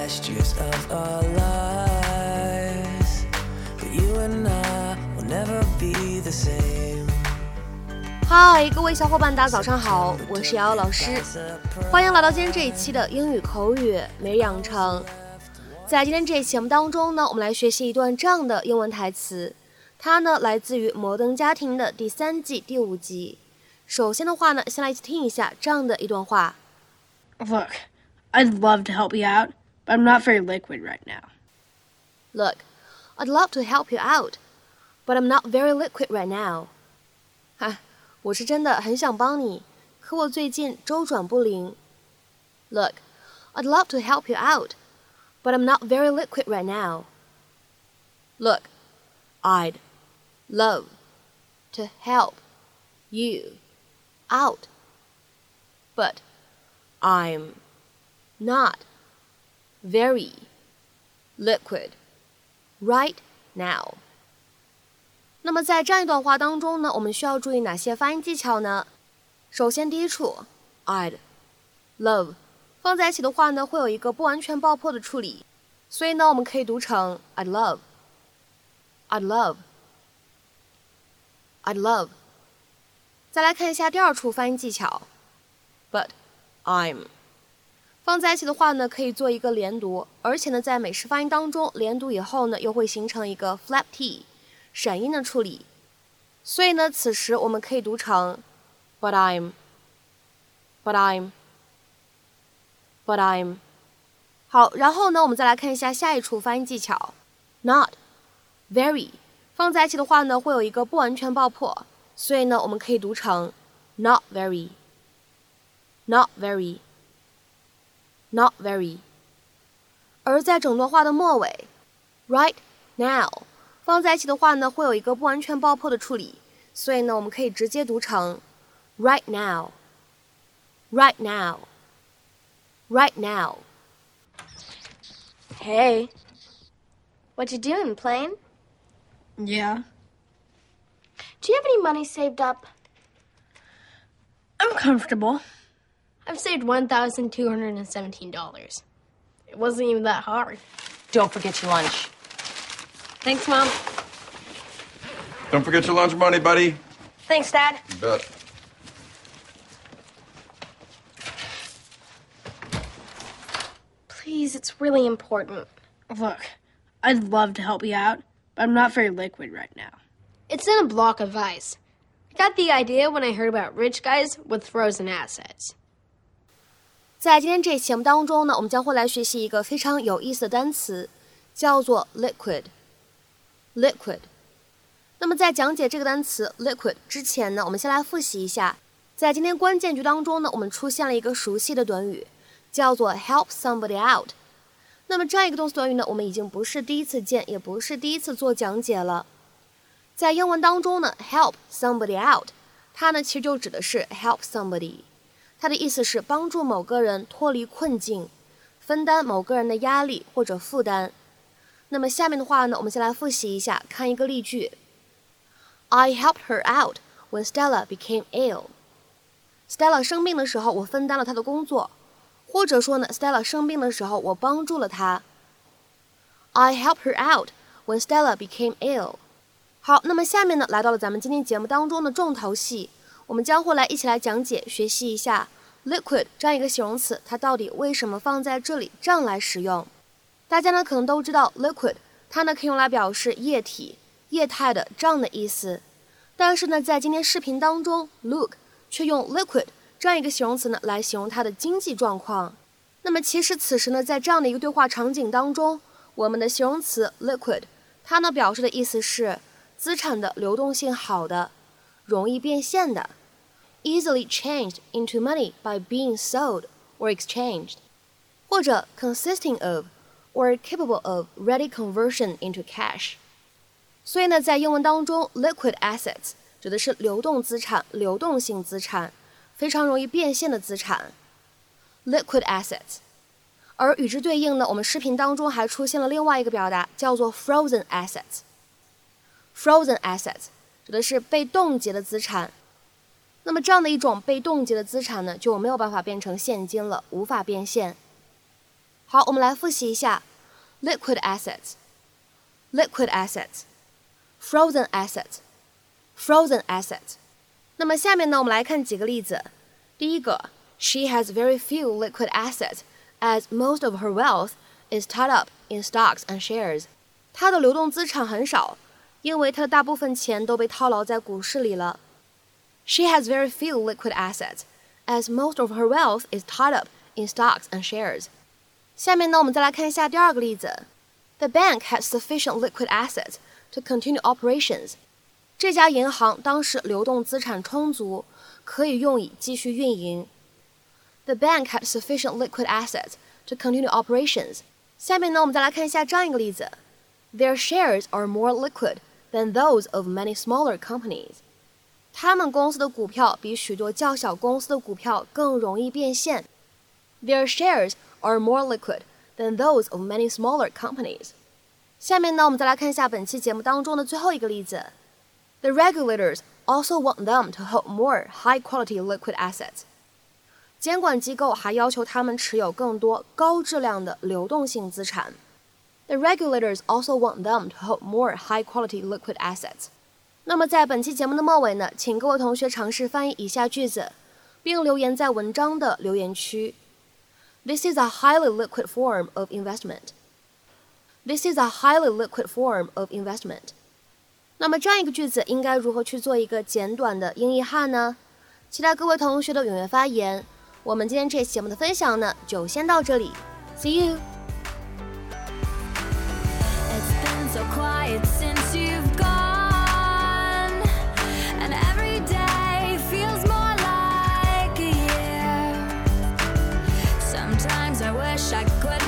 gestures of our lives. But you and I will never be the same. 嗨，各位小伙伴，大家早上好，我是瑶瑶老师，欢迎来到今天这一期的英语口语每日养成。在今天这一期节目当中呢，我们来学习一段这样的英文台词，它呢来自于《摩登家庭》的第三季第五集。首先的话呢，先来一起听一下这样的一段话。Look, I'd love to help you out, I'm not very liquid right now. Look, I'd love to help you out, but I'm not very liquid right now. 哈，我是真的很想帮你，可我最近周转不灵。Look, I'd love to help you out, but I'm not very liquid right now. Look, I'd love to help you out, but I'm not very liquid right now. 那么在这样一段话当中呢，我们需要注意哪些发音技巧呢？首先，第一处，I'd love 放在一起的话呢，会有一个不完全爆破的处理，所以呢，我们可以读成 I'd love，I'd love，I'd love。再来看一下第二处发音技巧，But I'm 放在一起的话呢，可以做一个连读，而且呢，在美式发音当中，连读以后呢，又会形成一个 flap t 闪音的处理，所以呢，此时我们可以读成 But I'm，But I'm，But I'm。好，然后呢，我们再来看一下下一处发音技巧，Not very 放在一起的话呢，会有一个不完全爆破，所以呢，我们可以读成 Not very，Not very。Not very。而在整段话的末尾，right now 放在一起的话呢，会有一个不完全爆破的处理，所以呢，我们可以直接读成 right now。Right now。Right now。 Hey. What you doing, playing? Yeah. Do you have any money saved up? I'm comfortable. I've saved $1,217. It wasn't even that hard. Don't forget your lunch. Thanks, Mom. Don't forget your lunch money, buddy. Thanks, Dad. You bet. Please, it's really important. Look, I'd love to help you out, but I'm not very liquid right now. It's in a block of ice. I got the idea when I heard about rich guys with frozen assets. 在今天这期节目当中呢，我们将会来学习一个非常有意思的单词，叫做 liquid。liquid。那么在讲解这个单词 liquid 之前呢，我们先来复习一下，在今天关键句当中呢，我们出现了一个熟悉的短语，叫做 help somebody out。那么这样一个动词短语呢，我们已经不是第一次见，也不是第一次做讲解了。在英文当中呢，help somebody out，它呢其实就指的是 help somebody。它的意思是帮助某个人脱离困境，分担某个人的压力或者负担。那么下面的话呢，我们先来复习一下，看一个例句：I helped her out when Stella became ill. Stella 生病的时候，我分担了她的工作，或者说呢，Stella 生病的时候，我帮助了她。I helped her out when Stella became ill. 好，那么下面呢，来到了咱们今天节目当中的重头戏。我们将会来一起来讲解学习一下 liquid 这样一个形容词，它到底为什么放在这里这样来使用？大家呢可能都知道 liquid 它呢可以用来表示液体、液态的这样的意思，但是呢在今天视频当中，Luke 却用 liquid 这样一个形容词呢来形容它的经济状况。那么其实此时呢在这样的一个对话场景当中，我们的形容词 liquid 它呢表示的意思是资产的流动性好的，容易变现的。easily changed into money by being sold or exchanged，或者 consisting of or capable of ready conversion into cash。所以呢，在英文当中，liquid assets 指的是流动资产、流动性资产，非常容易变现的资产，liquid assets。而与之对应呢，我们视频当中还出现了另外一个表达，叫做 frozen assets。frozen assets 指的是被冻结的资产。 那么这样的一种被冻结的资产呢，就没有办法变成现金了，无法变现。好，我们来复习一下：liquid assets，liquid assets，frozen assets，frozen assets。那么下面呢，我们来看几个例子。第一个，She has very few liquid assets, as most of her wealth is tied up in stocks and shares。她的流动资产很少，因为她的大部分钱都被套牢在股市里了。She has very few liquid assets, as most of her wealth is tied up in stocks and shares。下面呢，我们再来看一下第二个例子。The bank had sufficient liquid assets to continue operations。这家银行当时流动资产充足，可以用以继续运营。The bank had sufficient liquid assets to continue operations。下面呢，我们再来看一下这样一个例子：Their shares are more liquid than those of many smaller companies。 他们公司的股票比许多较小公司的股票更容易变现。Their shares are more liquid than those of many smaller companies。下面呢，我们再来看一下本期节目当中的最后一个例子。The regulators also want them to hold more high-quality liquid assets。监管机构还要求他们持有更多高质量的流动性资产。The regulators also want them to hold more high-quality liquid assets。那么在本期节目的末尾呢，请各位同学尝试翻译以下句子，并留言在文章的留言区。This is a highly liquid form of investment. This is a highly liquid form of investment. 那么这样一个句子应该如何去做一个简短的英译汉呢？期待各位同学的踊跃发言。我们今天这期节目的分享呢，就先到这里。See you. wish I.